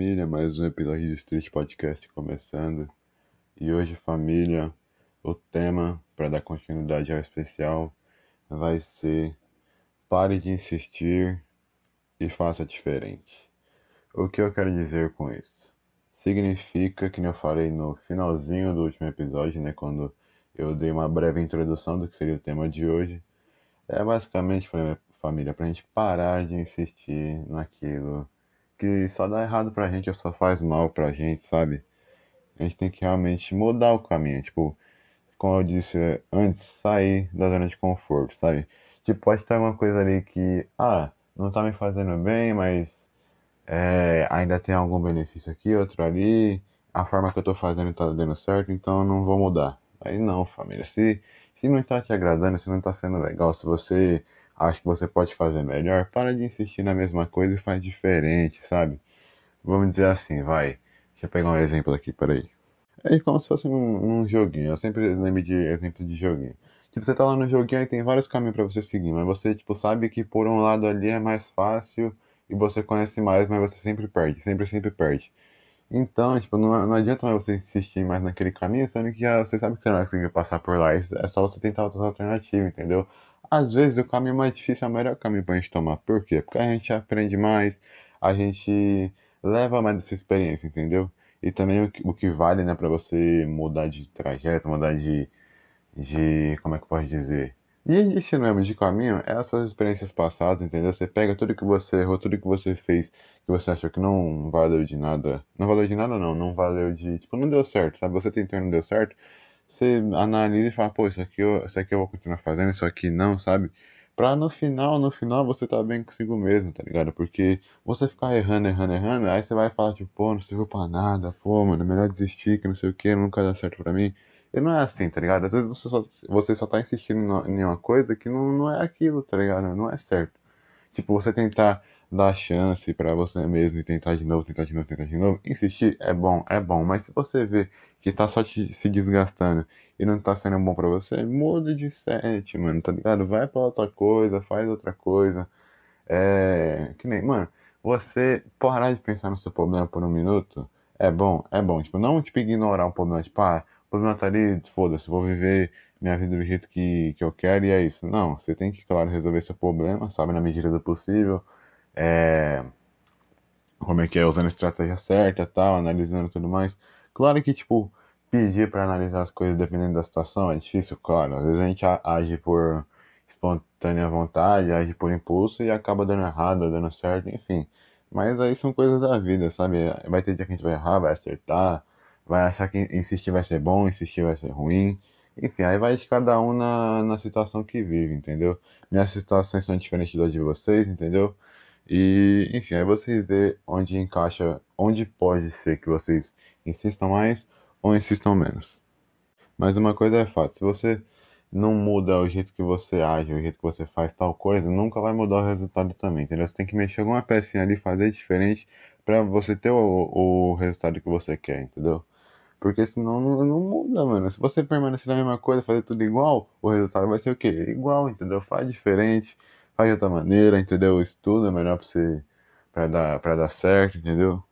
família, mais um episódio do Street Podcast começando. E hoje, família, o tema para dar continuidade ao especial vai ser Pare de insistir e faça diferente. O que eu quero dizer com isso? Significa que eu falei no finalzinho do último episódio, né, quando eu dei uma breve introdução do que seria o tema de hoje. É basicamente, família, pra gente parar de insistir naquilo que só dá errado pra gente ou só faz mal pra gente, sabe? A gente tem que realmente mudar o caminho, tipo, como eu disse antes, sair da zona de conforto, sabe? Tipo, pode ter alguma coisa ali que, ah, não tá me fazendo bem, mas é, ainda tem algum benefício aqui, outro ali, a forma que eu tô fazendo tá dando certo, então eu não vou mudar. Aí não, família, se, se não tá te agradando, se não tá sendo legal, se você acha que você pode fazer melhor, para de insistir na mesma coisa e faz diferente, sabe? Vamos dizer assim, vai. Deixa eu pegar um exemplo aqui, peraí. É como se fosse num, num joguinho. Eu sempre lembro de exemplo de joguinho. Tipo, você tá lá no joguinho e tem vários caminhos para você seguir, mas você, tipo, sabe que por um lado ali é mais fácil e você conhece mais, mas você sempre perde, sempre, sempre perde. Então, tipo, não, não adianta mais você insistir mais naquele caminho, sendo que já você sabe que você não vai conseguir passar por lá. É só você tentar outras alternativas, entendeu? Às vezes o caminho mais difícil é o melhor caminho pra gente tomar. Por quê? Porque a gente aprende mais, a gente leva mais dessa experiência, entendeu? E também o que, o que vale, né, pra você mudar de trajeto, mudar de, de. Como é que eu posso dizer? De destino mesmo, de caminho, é as suas experiências passadas, entendeu? Você pega tudo que você errou, tudo que você fez, que você achou que não valeu de nada. Não valeu de nada, não. Não valeu de. Tipo, não deu certo, sabe? Você tentou e não deu certo você analisa e fala, pô, isso aqui, eu, isso aqui eu vou continuar fazendo, isso aqui não, sabe? Pra no final, no final você tá bem consigo mesmo, tá ligado? Porque você ficar errando, errando, errando, aí você vai falar, tipo, pô, não serviu pra nada, pô, mano, é melhor desistir, que não sei o que, nunca dá certo pra mim. E não é assim, tá ligado? Às vezes você só, você só tá insistindo em uma coisa que não, não é aquilo, tá ligado? Não é certo. Tipo, você tentar dar chance para você mesmo e tentar de novo, tentar de novo, tentar de novo. Insistir é bom, é bom, mas se você vê que tá só te, se desgastando e não tá sendo bom para você, muda de set, mano, tá ligado? Vai pra outra coisa, faz outra coisa. É. Que nem, mano, você parar de pensar no seu problema por um minuto é bom, é bom. Tipo, não tipo ignorar o problema, tipo, ah, o problema tá ali, foda-se, vou viver minha vida do jeito que, que eu quero e é isso. Não, você tem que, claro, resolver seu problema, sabe, na medida do possível é, como é que é, usando a estratégia certa tal, analisando tudo mais. Claro que, tipo, pedir para analisar as coisas dependendo da situação é difícil, claro. Às vezes a gente age por espontânea vontade, age por impulso e acaba dando errado, dando certo, enfim. Mas aí são coisas da vida, sabe? Vai ter dia que a gente vai errar, vai acertar, vai achar que insistir vai ser bom, insistir vai ser ruim. Enfim, aí vai de cada um na, na situação que vive, entendeu? Minhas situações são diferentes das de vocês, entendeu? E, enfim, aí vocês vê onde encaixa, onde pode ser que vocês insistam mais ou insistam menos. Mas uma coisa é fato, se você não muda o jeito que você age, o jeito que você faz tal coisa, nunca vai mudar o resultado também, entendeu? Você tem que mexer alguma pecinha ali, fazer diferente para você ter o, o resultado que você quer, entendeu? Porque senão não, não muda, mano. Se você permanecer na mesma coisa, fazer tudo igual, o resultado vai ser o quê? Igual, entendeu? Faz diferente faz de outra maneira, entendeu? Estuda é melhor pra você para dar para dar certo, entendeu?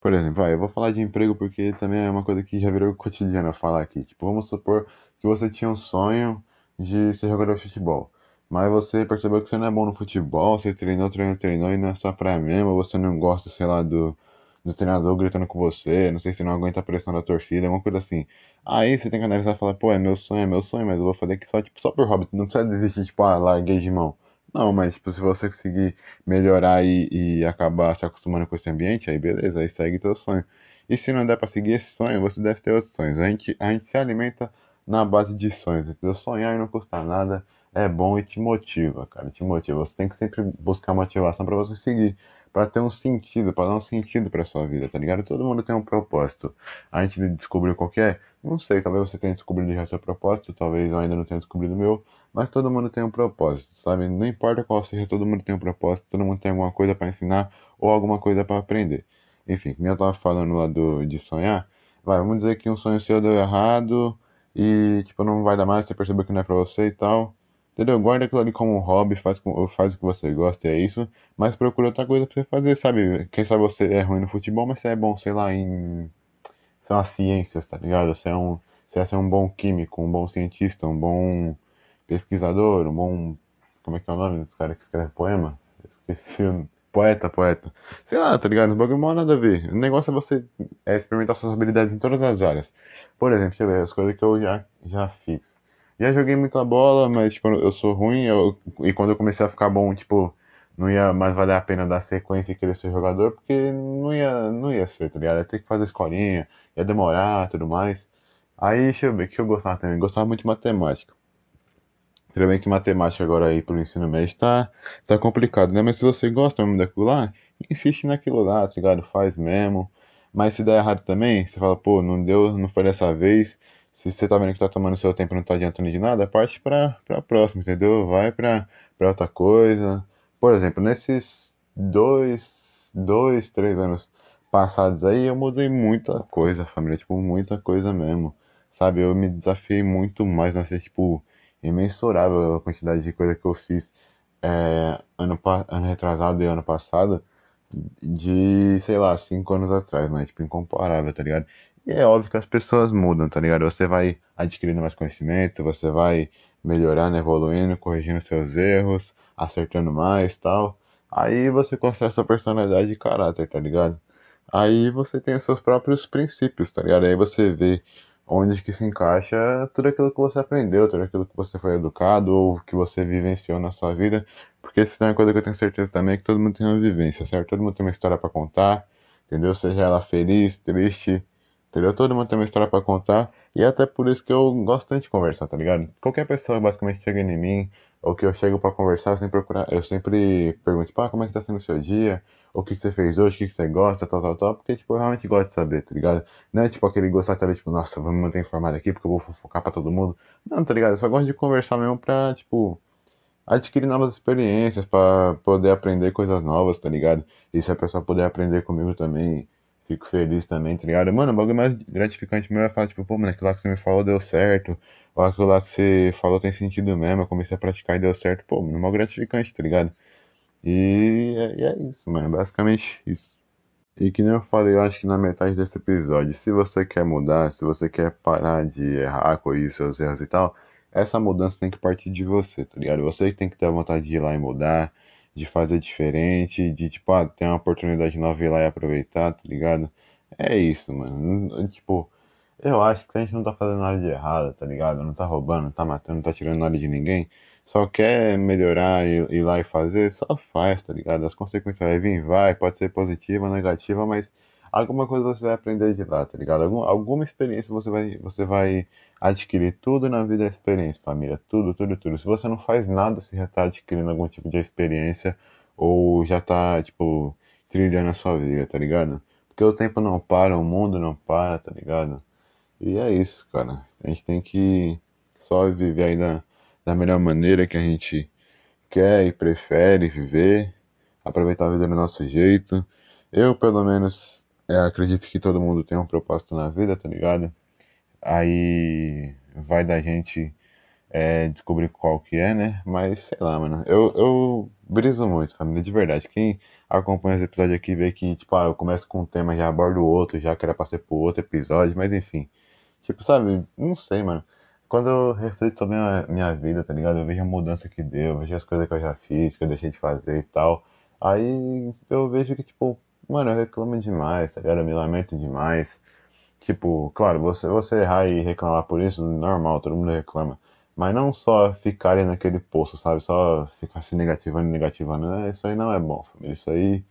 Por exemplo, vai, eu vou falar de emprego porque também é uma coisa que já virou cotidiano falar aqui. Tipo, vamos supor que você tinha um sonho de ser jogador de futebol. Mas você percebeu que você não é bom no futebol, você treinou, treinou, treinou e não é só pra mesmo, você não gosta, sei lá, do, do treinador gritando com você, não sei se não aguenta a pressão da torcida, alguma coisa assim. Aí você tem que analisar e falar, pô, é meu sonho, é meu sonho, mas eu vou fazer aqui só, tipo, só por hobby, não precisa desistir, tipo, ah, larguei de mão. Não, mas tipo, se você conseguir melhorar e, e acabar se acostumando com esse ambiente, aí beleza, aí segue teu sonho. E se não der para seguir esse sonho, você deve ter outros sonhos. A gente, a gente se alimenta na base de sonhos. Entendeu? Sonhar não custa nada, é bom e te motiva, cara, te motiva. Você tem que sempre buscar motivação para você seguir, para ter um sentido, para dar um sentido para sua vida, tá ligado? Todo mundo tem um propósito. A gente descobriu qual é? Não sei, talvez você tenha descobrido já seu propósito, talvez eu ainda não tenha descobrido o meu, mas todo mundo tem um propósito, sabe? Não importa qual seja, todo mundo tem um propósito, todo mundo tem alguma coisa para ensinar ou alguma coisa para aprender. Enfim, como eu tava falando lá do, de sonhar, vai, vamos dizer que um sonho seu deu errado e, tipo, não vai dar mais, você percebeu que não é pra você e tal. Entendeu? Guarda aquilo ali como um hobby, faz, faz o que você gosta, é isso. Mas procura outra coisa pra você fazer, sabe? Quem sabe você é ruim no futebol, mas você é bom, sei lá, em. sei lá, ciências, tá ligado? Você é um. Você é um bom químico, um bom cientista, um bom pesquisador, um bom. Como é que é o nome desse cara que escreve poema? Esqueci o Poeta, poeta. Sei lá, tá ligado? Não nada a ver. O negócio é você é experimentar suas habilidades em todas as áreas. Por exemplo, deixa eu ver as coisas que eu já, já fiz. Já joguei muita bola, mas tipo, eu sou ruim. Eu, e quando eu comecei a ficar bom, tipo, não ia mais valer a pena dar sequência e querer ser jogador, porque não ia, não ia ser, tá ligado? Ia ter que fazer escolinha, ia demorar tudo mais. Aí, deixa eu ver, o que eu gostava também? gostava muito de matemática. Tudo bem que matemática agora aí pro ensino médio tá, tá complicado, né? Mas se você gosta mesmo daquilo lá, insiste naquilo lá, tá ligado? Faz mesmo. Mas se der errado também, você fala, pô, não deu, não foi dessa vez. Se você tá vendo que tá tomando seu tempo e não tá adiantando de nada, parte pra, pra próxima, entendeu? Vai pra, pra outra coisa. Por exemplo, nesses dois, dois, três anos passados aí, eu mudei muita coisa, família, tipo, muita coisa mesmo. Sabe, eu me desafiei muito mais nessa, tipo, imensurável a quantidade de coisa que eu fiz é, ano, ano retrasado e ano passado de, sei lá, cinco anos atrás, mas, tipo, incomparável, tá ligado? E é óbvio que as pessoas mudam, tá ligado? Você vai adquirindo mais conhecimento, você vai melhorando, evoluindo, corrigindo seus erros, acertando mais tal. Aí você constrói sua personalidade e caráter, tá ligado? Aí você tem os seus próprios princípios, tá ligado? Aí você vê onde que se encaixa tudo aquilo que você aprendeu, tudo aquilo que você foi educado ou que você vivenciou na sua vida, porque isso é uma coisa que eu tenho certeza também que todo mundo tem uma vivência, certo? Todo mundo tem uma história para contar, entendeu? Seja ela feliz, triste, entendeu? Todo mundo tem uma história para contar e é até por isso que eu gosto tanto de conversar, tá ligado? Qualquer pessoa basicamente chega em mim ou que eu chego para conversar, sempre, procurar, eu sempre pergunto, pá, como é que tá sendo o seu dia? o que você fez hoje, o que você gosta, tal, tal, tal, porque, tipo, eu realmente gosto de saber, tá ligado? Não é, tipo, aquele gostar de saber, tipo, nossa, vou me manter informado aqui porque eu vou fofocar pra todo mundo. Não, tá ligado? Eu só gosto de conversar mesmo pra, tipo, adquirir novas experiências, pra poder aprender coisas novas, tá ligado? E se a pessoa puder aprender comigo também, fico feliz também, tá ligado? Mano, o bagulho mais gratificante meu é falar, tipo, pô, mano, aquilo lá que você me falou deu certo, ou aquilo lá que você falou tem sentido mesmo, eu comecei a praticar e deu certo, pô, mano, é gratificante, tá ligado? E é, e é isso, mano. Basicamente isso. E que nem eu falei, eu acho que na metade desse episódio, se você quer mudar, se você quer parar de errar, corrigir seus erros e tal, essa mudança tem que partir de você, tá ligado? Você tem que ter a vontade de ir lá e mudar, de fazer diferente, de, tipo, ah, ter uma oportunidade nova ir lá e aproveitar, tá ligado? É isso, mano. Tipo, eu acho que a gente não tá fazendo nada de errado, tá ligado? Não tá roubando, não tá matando, não tá tirando nada de ninguém só quer melhorar e ir lá e fazer, só faz, tá ligado? As consequências vai vir, vai, pode ser positiva, negativa, mas alguma coisa você vai aprender de lá, tá ligado? Algum, alguma experiência você vai, você vai adquirir. Tudo na vida é experiência, família. Tudo, tudo, tudo. Se você não faz nada, você já tá adquirindo algum tipo de experiência ou já tá, tipo, trilhando a sua vida, tá ligado? Porque o tempo não para, o mundo não para, tá ligado? E é isso, cara. A gente tem que só viver ainda da melhor maneira que a gente quer e prefere viver, aproveitar a vida do nosso jeito. Eu, pelo menos, é, acredito que todo mundo tem um propósito na vida, tá ligado? Aí vai da gente é, descobrir qual que é, né? Mas sei lá, mano. Eu, eu briso muito, família, de verdade. Quem acompanha esse episódio aqui vê que, tipo, ah, eu começo com um tema já abordo outro, já que era pra ser pro outro episódio, mas enfim. Tipo, sabe? Não sei, mano. Quando eu reflito sobre a minha vida, tá ligado? Eu vejo a mudança que deu, eu vejo as coisas que eu já fiz, que eu deixei de fazer e tal. Aí eu vejo que, tipo, mano, eu reclamo demais, tá ligado? Eu me lamento demais. Tipo, claro, você, você errar e reclamar por isso, normal, todo mundo reclama. Mas não só ficar ali naquele poço, sabe? Só ficar se negativando, negativando. Né? Isso aí não é bom, família. Isso aí,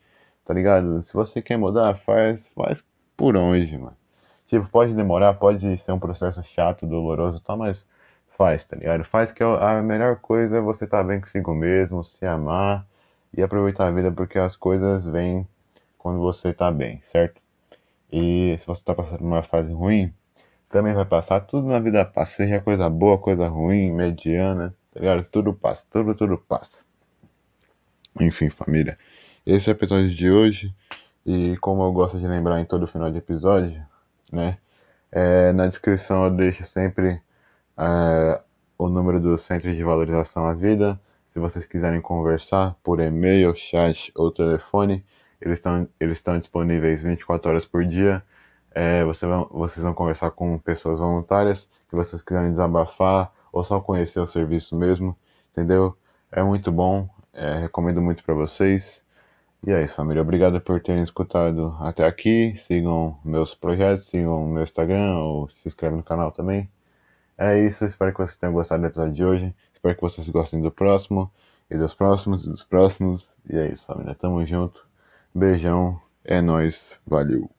tá ligado? Se você quer mudar, faz, faz por onde, mano. Tipo, pode demorar, pode ser um processo chato, doloroso e tal, mas faz, tá ligado? Faz que a melhor coisa é você estar tá bem consigo mesmo, se amar e aproveitar a vida porque as coisas vêm quando você tá bem, certo? E se você tá passando uma fase ruim, também vai passar, tudo na vida passa, seja coisa boa, coisa ruim, mediana, tá ligado? Tudo passa, tudo, tudo passa. Enfim, família, esse é o episódio de hoje. E como eu gosto de lembrar em todo final de episódio, né? É, na descrição eu deixo sempre é, o número do Centro de Valorização à Vida. Se vocês quiserem conversar por e-mail, chat ou telefone, eles estão eles estão disponíveis 24 horas por dia. É, vocês, vão, vocês vão conversar com pessoas voluntárias, se vocês quiserem desabafar ou só conhecer o serviço mesmo, entendeu? É muito bom, é, recomendo muito para vocês. E é isso, família. Obrigado por terem escutado até aqui. Sigam meus projetos, sigam meu Instagram ou se inscrevem no canal também. É isso, espero que vocês tenham gostado do episódio de hoje. Espero que vocês gostem do próximo e dos próximos e dos próximos. E é isso, família. Tamo junto. Beijão. É nóis. Valeu.